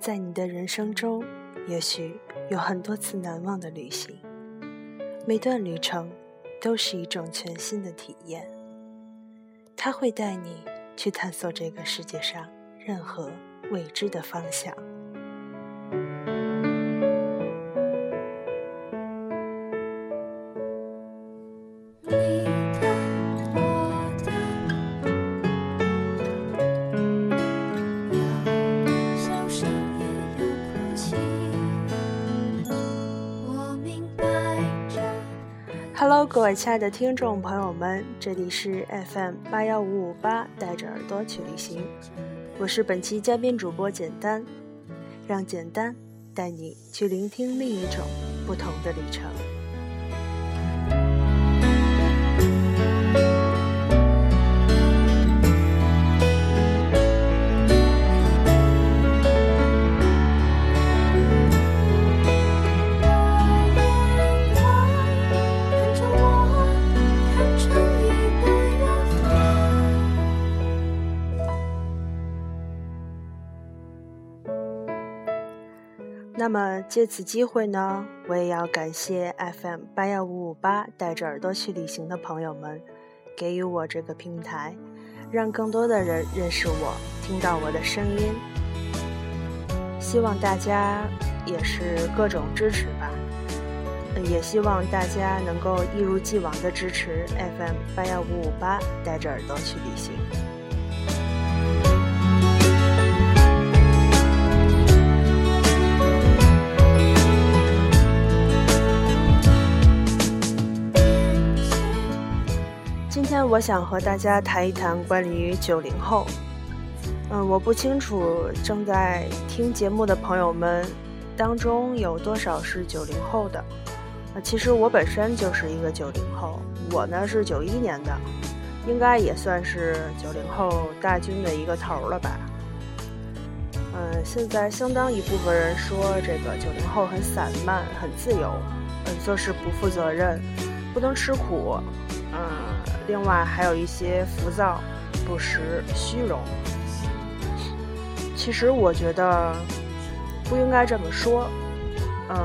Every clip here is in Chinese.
在你的人生中，也许有很多次难忘的旅行，每段旅程都是一种全新的体验。它会带你去探索这个世界上任何未知的方向。各位亲爱的听众朋友们，这里是 FM 八幺五五八，带着耳朵去旅行，我是本期嘉宾主播简单，让简单带你去聆听另一种不同的旅程。那么借此机会呢，我也要感谢 FM 八幺五五八带着耳朵去旅行的朋友们，给予我这个平台，让更多的人认识我，听到我的声音。希望大家也是各种支持吧，也希望大家能够一如既往的支持 FM 八幺五五八带着耳朵去旅行。我想和大家谈一谈关于九零后。嗯，我不清楚正在听节目的朋友们当中有多少是九零后的。啊，其实我本身就是一个九零后，我呢是九一年的，应该也算是九零后大军的一个头了吧。嗯，现在相当一部分人说这个九零后很散漫、很自由，嗯，做事不负责任，不能吃苦，嗯。另外还有一些浮躁、不实、虚荣。其实我觉得不应该这么说，嗯，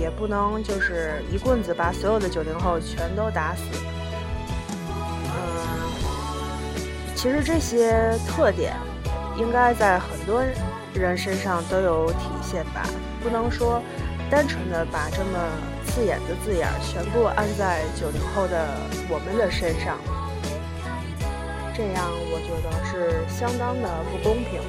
也不能就是一棍子把所有的九零后全都打死。嗯，其实这些特点应该在很多人身上都有体现吧，不能说单纯的把这么。字眼的字眼全部安在九零后的我们的身上，这样我觉得是相当的不公平。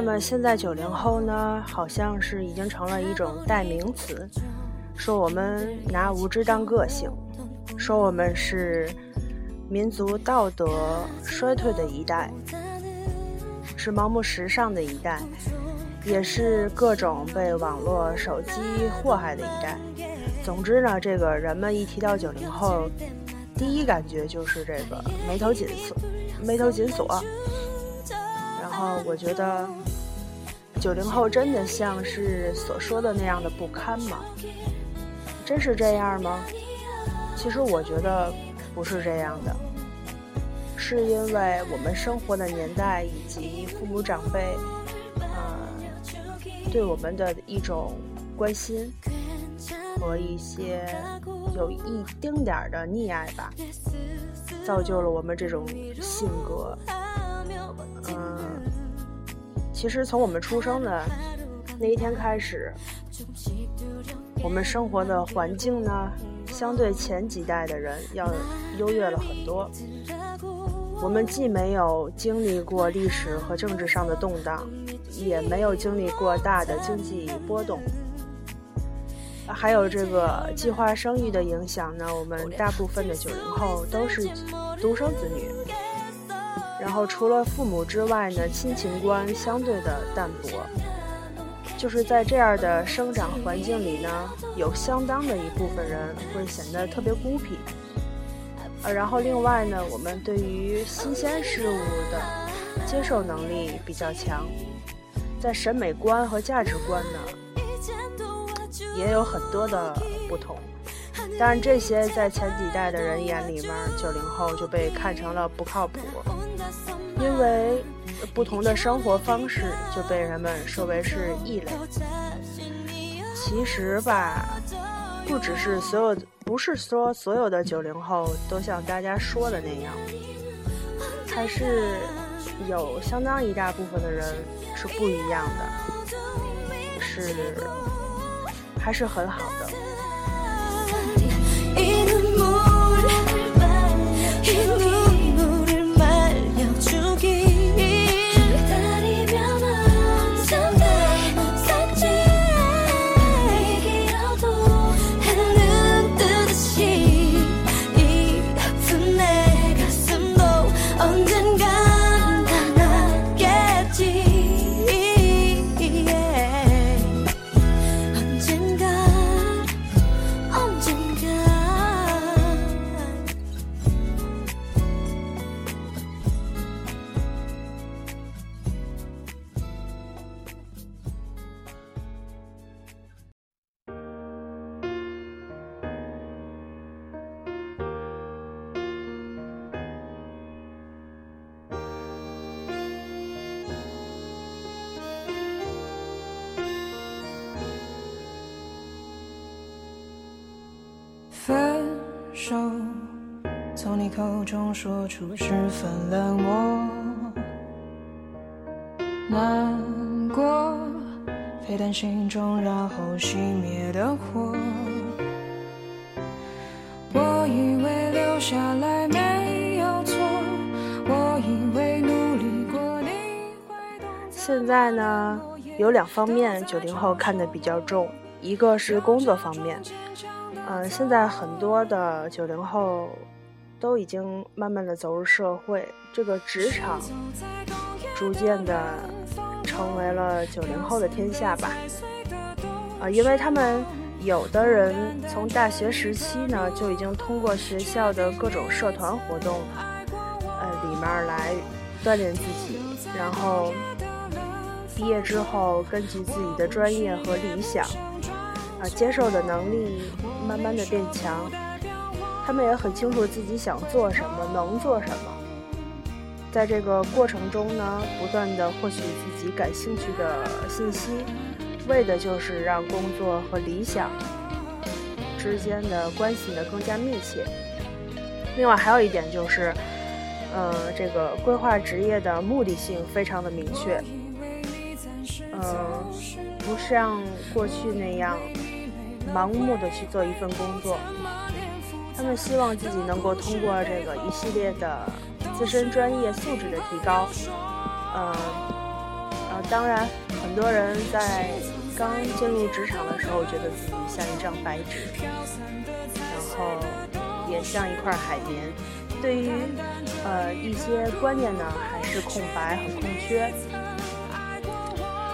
那么现在九零后呢，好像是已经成了一种代名词，说我们拿无知当个性，说我们是民族道德衰退的一代，是盲目时尚的一代，也是各种被网络手机祸害的一代。总之呢，这个人们一提到九零后，第一感觉就是这个眉头紧锁，眉头紧锁。然后我觉得。九零后真的像是所说的那样的不堪吗？真是这样吗？其实我觉得不是这样的。是因为我们生活的年代以及父母长辈，呃，对我们的一种关心和一些有一丁点儿的溺爱吧，造就了我们这种性格。嗯，其实从我们出生的那一天开始，我们生活的环境呢。相对前几代的人要优越了很多。我们既没有经历过历史和政治上的动荡，也没有经历过大的经济波动，还有这个计划生育的影响呢。我们大部分的九零后都是独生子女，然后除了父母之外呢，亲情观相对的淡薄。就是在这样的生长环境里呢，有相当的一部分人会显得特别孤僻，呃，然后另外呢，我们对于新鲜事物的接受能力比较强，在审美观和价值观呢，也有很多的不同。当然，这些在前几代的人眼里面，九零后就被看成了不靠谱，因为。不同的生活方式就被人们说为是异类。其实吧，不只是所有，不是说所有的九零后都像大家说的那样，还是有相当一大部分的人是不一样的，是还是很好的。分手，从你口中说出十分冷漠，难过，沸腾心中然后熄灭的火。我以为留下来没有错，我以为努力过你会懂。现在呢，有两方面九零后看得比较重，一个是工作方面。嗯，现在很多的九零后都已经慢慢的走入社会，这个职场逐渐的成为了九零后的天下吧。啊，因为他们有的人从大学时期呢就已经通过学校的各种社团活动，呃，里面来锻炼自己，然后毕业之后根据自己的专业和理想。啊，接受的能力慢慢的变强，他们也很清楚自己想做什么，能做什么。在这个过程中呢，不断的获取自己感兴趣的信息，为的就是让工作和理想之间的关系呢更加密切。另外还有一点就是，呃，这个规划职业的目的性非常的明确，嗯，不像过去那样。盲目的去做一份工作，他们希望自己能够通过这个一系列的自身专业素质的提高，呃，呃，当然，很多人在刚进入职场的时候，觉得自己像一张白纸，然后也像一块海绵，对于呃一些观念呢，还是空白和空缺，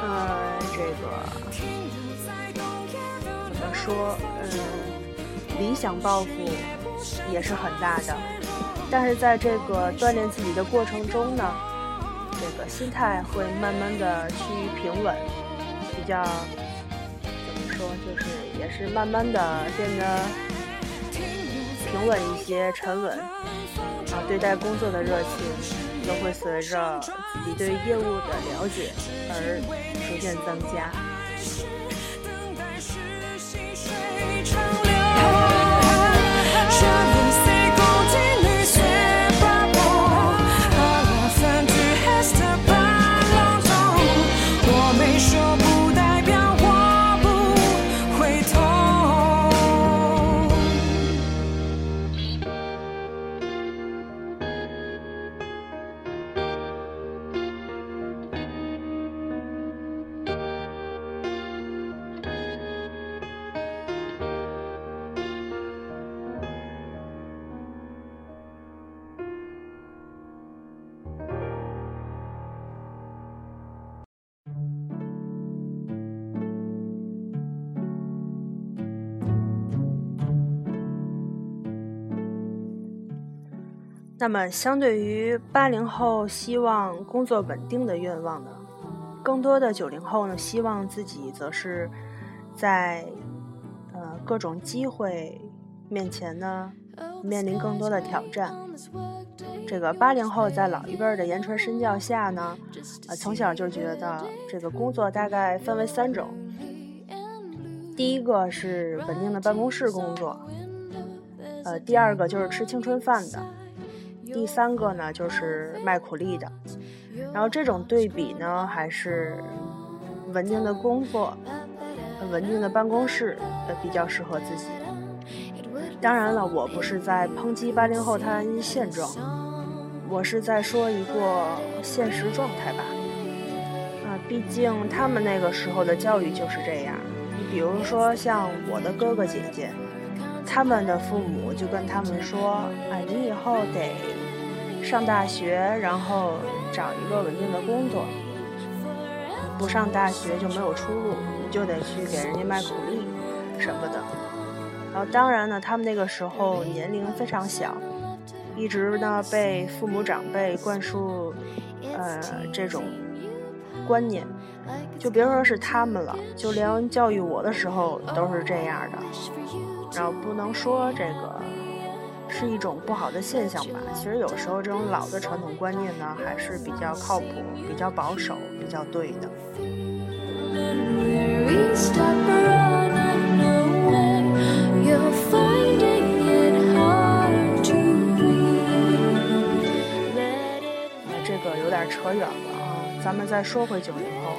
呃，这个。说，嗯，理想抱负也是很大的，但是在这个锻炼自己的过程中呢，这个心态会慢慢的趋于平稳，比较怎么说，就是也是慢慢的变得平稳一些、沉稳，啊，对待工作的热情都会随着自己对业务的了解而逐渐增加。那么，相对于八零后希望工作稳定的愿望呢，更多的九零后呢，希望自己则是在呃各种机会面前呢，面临更多的挑战。这个八零后在老一辈的言传身教下呢，呃，从小就觉得这个工作大概分为三种，第一个是稳定的办公室工作，呃，第二个就是吃青春饭的。第三个呢，就是卖苦力的，然后这种对比呢，还是稳定的工作、稳定的办公室呃比较适合自己。当然了，我不是在抨击八零后他现状，我是在说一个现实状态吧。啊，毕竟他们那个时候的教育就是这样。你比如说像我的哥哥姐姐，他们的父母就跟他们说：“哎，你以后得。”上大学，然后找一个稳定的工作。不上大学就没有出路，你就得去给人家卖苦力什么的。然后当然呢，他们那个时候年龄非常小，一直呢被父母长辈灌输呃这种观念。就别说是他们了，就连教育我的时候都是这样的。然后不能说这个。是一种不好的现象吧。其实有时候这种老的传统观念呢，还是比较靠谱、比较保守、比较对的。这个有点扯远了啊，咱们再说回九零后。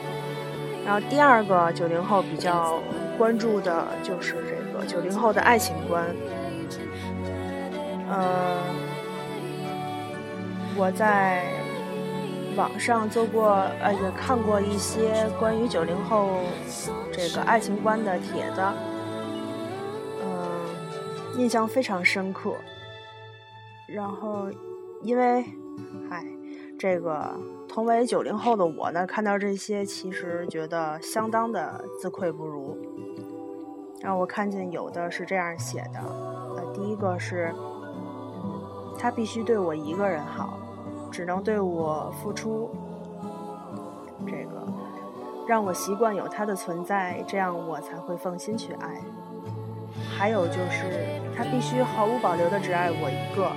然后第二个九零后比较关注的就是这个九零后的爱情观。呃，我在网上做过，呃，也看过一些关于九零后这个爱情观的帖子，嗯，印象非常深刻。然后，因为，嗨，这个同为九零后的我呢，看到这些，其实觉得相当的自愧不如。然后我看见有的是这样写的，呃，第一个是。他必须对我一个人好，只能对我付出，这个让我习惯有他的存在，这样我才会放心去爱。还有就是，他必须毫无保留的只爱我一个，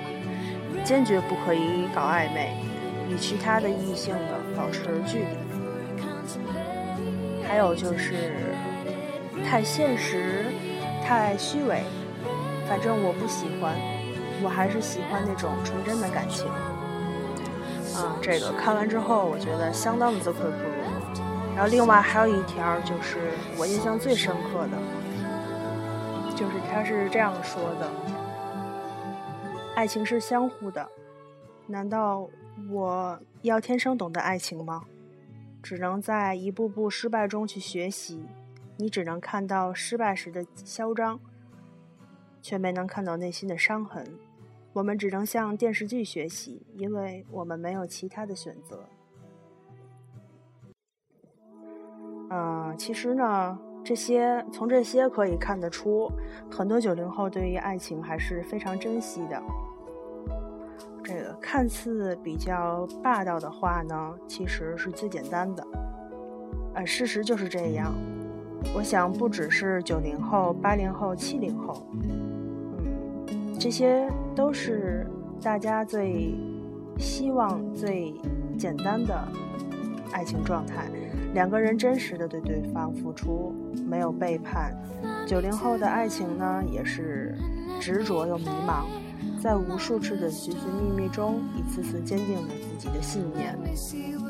坚决不可以搞暧昧，与其他的异性的保持距离。还有就是，太现实，太虚伪，反正我不喜欢。我还是喜欢那种纯真的感情，啊，这个看完之后，我觉得相当的自愧不如。然后另外还有一条，就是我印象最深刻的，就是他是这样说的：爱情是相互的，难道我要天生懂得爱情吗？只能在一步步失败中去学习，你只能看到失败时的嚣张，却没能看到内心的伤痕。我们只能向电视剧学习，因为我们没有其他的选择。嗯，其实呢，这些从这些可以看得出，很多九零后对于爱情还是非常珍惜的。这个看似比较霸道的话呢，其实是最简单的。呃，事实就是这样。我想，不只是九零后、八零后、七零后。嗯这些都是大家最希望、最简单的爱情状态。两个人真实的对对方付出，没有背叛。九零后的爱情呢，也是执着又迷茫，在无数次的寻寻觅觅中，一次次坚定了自己的信念。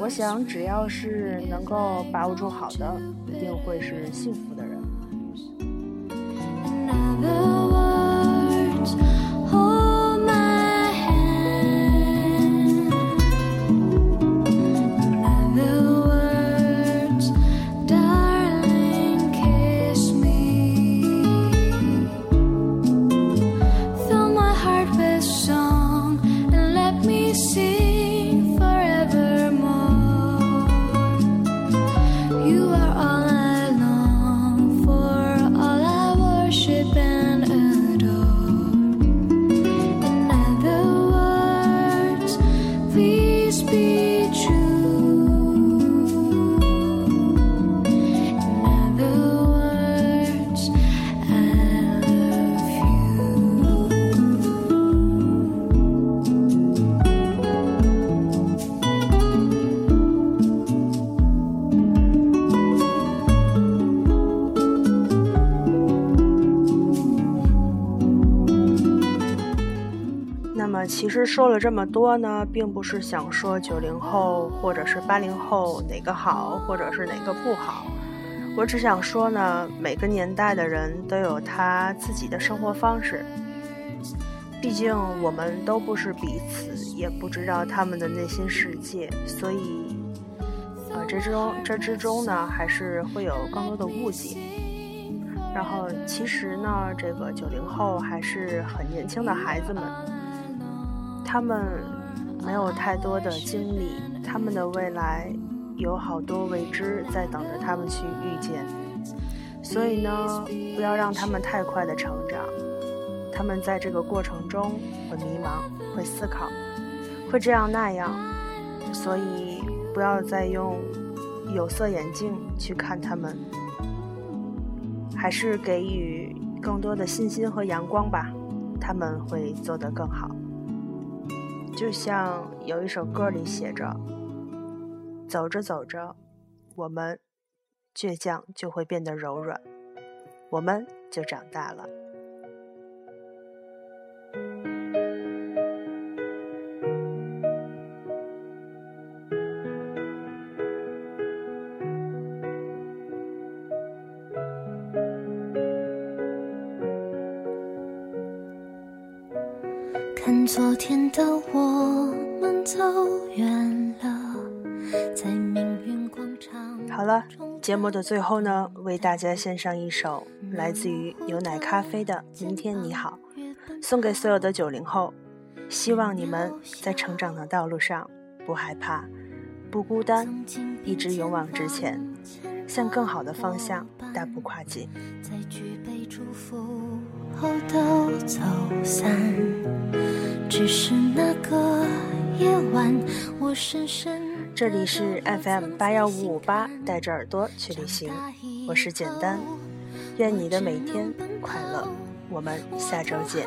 我想，只要是能够把握住好的，一定会是幸福的人。实说了这么多呢，并不是想说九零后或者是八零后哪个好，或者是哪个不好。我只想说呢，每个年代的人都有他自己的生活方式。毕竟我们都不是彼此，也不知道他们的内心世界，所以，呃，这之中这之中呢，还是会有更多的误解。然后，其实呢，这个九零后还是很年轻的孩子们。他们没有太多的经历，他们的未来有好多未知在等着他们去遇见，所以呢，不要让他们太快的成长。他们在这个过程中会迷茫，会思考，会这样那样，所以不要再用有色眼镜去看他们，还是给予更多的信心和阳光吧，他们会做得更好。就像有一首歌里写着：“走着走着，我们倔强就会变得柔软，我们就长大了。”看昨天的我们走远了，在命运广场。好了，节目的最后呢，为大家献上一首来自于牛奶咖啡的《明天你好》，送给所有的九零后，希望你们在成长的道路上不害怕，不孤单，一直勇往直前，向更好的方向大步跨进。在举杯祝福后都走散。只是那个夜晚，我深深。这里是 FM 八幺五五八，带着耳朵去旅行，我是简单，愿你的每天快乐，我们下周见。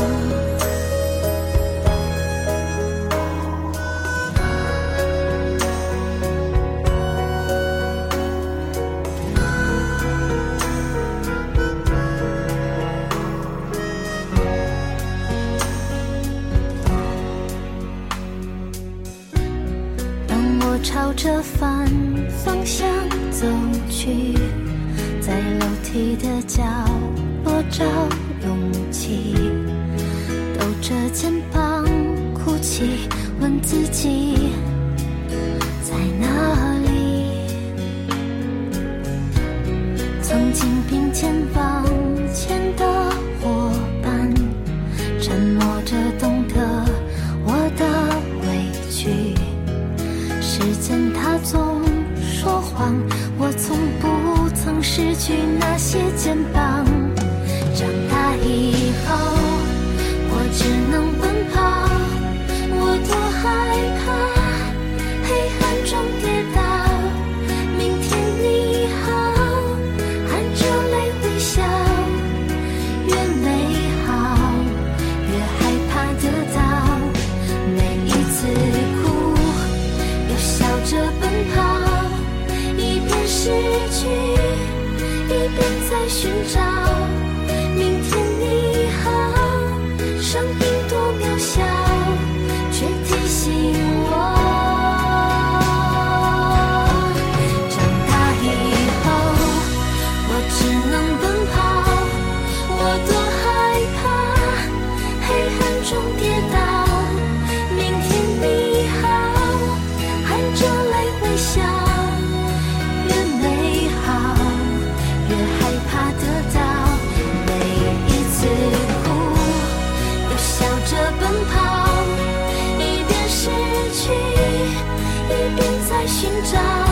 寻找。寻找。